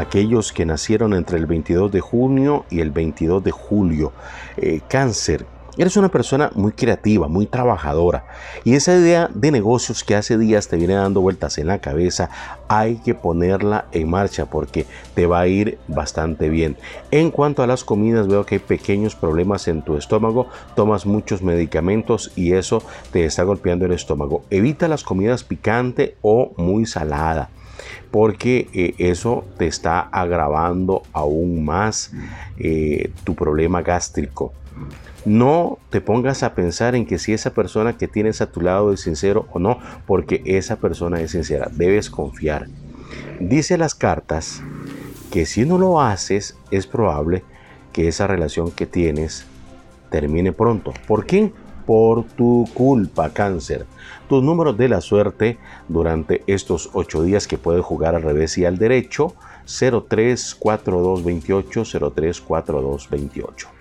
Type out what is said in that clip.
aquellos que nacieron entre el 22 de junio y el 22 de julio. Eh, cáncer, Eres una persona muy creativa, muy trabajadora y esa idea de negocios que hace días te viene dando vueltas en la cabeza, hay que ponerla en marcha porque te va a ir bastante bien. En cuanto a las comidas, veo que hay pequeños problemas en tu estómago, tomas muchos medicamentos y eso te está golpeando el estómago. Evita las comidas picante o muy salada porque eh, eso te está agravando aún más eh, tu problema gástrico. No te pongas a pensar en que si esa persona que tienes a tu lado es sincero o no, porque esa persona es sincera. Debes confiar. Dice las cartas que si no lo haces, es probable que esa relación que tienes termine pronto. ¿Por qué? Por tu culpa, cáncer. Tus números de la suerte durante estos ocho días que puedes jugar al revés y al derecho, 034228, 034228.